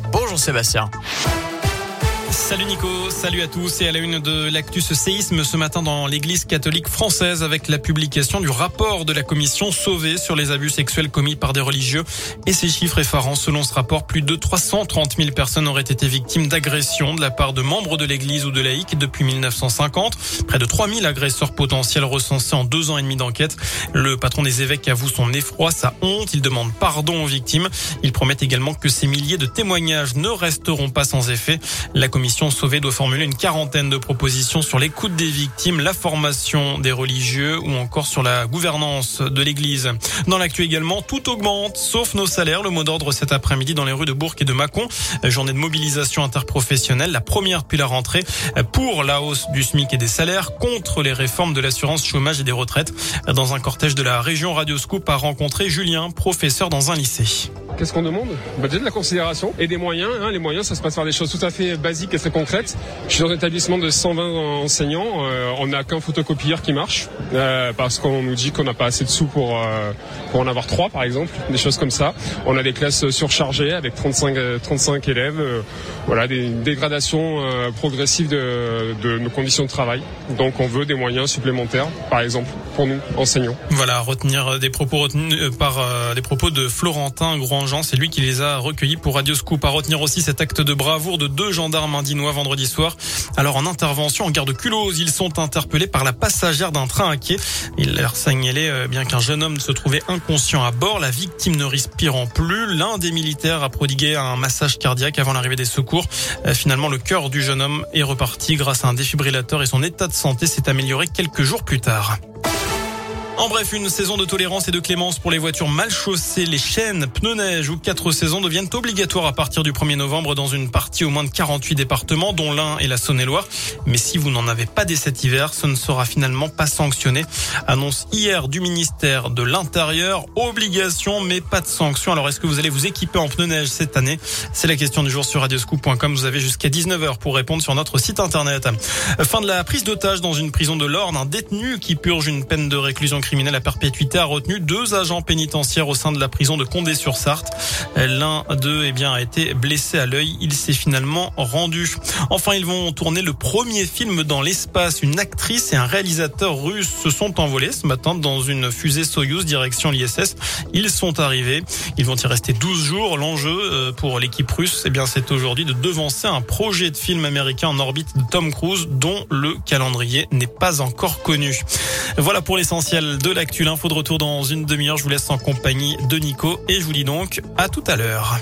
Bonjour Sébastien. Salut Nico, salut à tous et à la une de l'actu ce séisme ce matin dans l'église catholique française avec la publication du rapport de la commission sauvée sur les abus sexuels commis par des religieux et ces chiffres effarants. Selon ce rapport, plus de 330 000 personnes auraient été victimes d'agressions de la part de membres de l'église ou de laïcs depuis 1950. Près de 3 000 agresseurs potentiels recensés en deux ans et demi d'enquête. Le patron des évêques avoue son effroi, sa honte. Il demande pardon aux victimes. Il promet également que ces milliers de témoignages ne resteront pas sans effet. La Sauvé doit formuler une quarantaine de propositions sur l'écoute des victimes, la formation des religieux ou encore sur la gouvernance de l'Église. Dans l'actu également, tout augmente, sauf nos salaires. Le mot d'ordre cet après-midi dans les rues de Bourg et de Mâcon. Journée de mobilisation interprofessionnelle, la première depuis la rentrée, pour la hausse du SMIC et des salaires, contre les réformes de l'assurance chômage et des retraites. Dans un cortège de la région, Radio Scoop a rencontré Julien, professeur dans un lycée. Qu'est-ce qu'on demande bah, Déjà de la considération et des moyens. Hein. Les moyens, ça se passe par des choses tout à fait basiques et très concrètes. Je suis dans un établissement de 120 enseignants. Euh, on n'a qu'un photocopieur qui marche euh, parce qu'on nous dit qu'on n'a pas assez de sous pour, euh, pour en avoir trois, par exemple. Des choses comme ça. On a des classes surchargées avec 35, 35 élèves. voilà, des dégradations progressives de, nos conditions de travail. Donc on veut des moyens supplémentaires, par exemple, pour nous, enseignants. Voilà, retenir des propos par des propos de Florentin C'est lui qui les a recueillis pour Radio Scoop. À retenir aussi cet acte de bravoure de deux gendarmes indinois vendredi soir. Alors en intervention en gare de Culose, ils sont interpellés par la passagère d'un train à quai. Il leur signalait euh, bien qu'un jeune homme se trouvait inconscient à bord. La victime ne respirant plus. L'un des militaires a prodigué un massage cardiaque avant l'arrivée des secours. Euh, finalement, le cœur du jeune homme est reparti grâce à un défibrillateur et son état de santé s'est amélioré quelques jours plus tard. En bref, une saison de tolérance et de clémence pour les voitures mal chaussées. Les chaînes, pneus neige ou quatre saisons deviennent obligatoires à partir du 1er novembre dans une partie au moins de 48 départements, dont l'un et la Saône-et-Loire. Mais si vous n'en avez pas dès cet hiver, ce ne sera finalement pas sanctionné. Annonce hier du ministère de l'Intérieur. Obligation, mais pas de sanction. Alors, est-ce que vous allez vous équiper en pneus neige cette année? C'est la question du jour sur radioscoop.com. Vous avez jusqu'à 19h pour répondre sur notre site internet. Fin de la prise d'otage dans une prison de l'Orne. Un détenu qui purge une peine de réclusion criminel à perpétuité a retenu deux agents pénitentiaires au sein de la prison de Condé-sur-Sarthe. L'un d'eux eh bien, a été blessé à l'œil. Il s'est finalement rendu. Enfin, ils vont tourner le premier film dans l'espace. Une actrice et un réalisateur russe se sont envolés ce matin dans une fusée Soyuz direction l'ISS. Ils sont arrivés. Ils vont y rester 12 jours. L'enjeu euh, pour l'équipe russe, eh bien, c'est aujourd'hui de devancer un projet de film américain en orbite de Tom Cruise dont le calendrier n'est pas encore connu. Voilà pour de l'actu. L'info de retour dans une demi-heure. Je vous laisse en compagnie de Nico et je vous dis donc à tout à l'heure.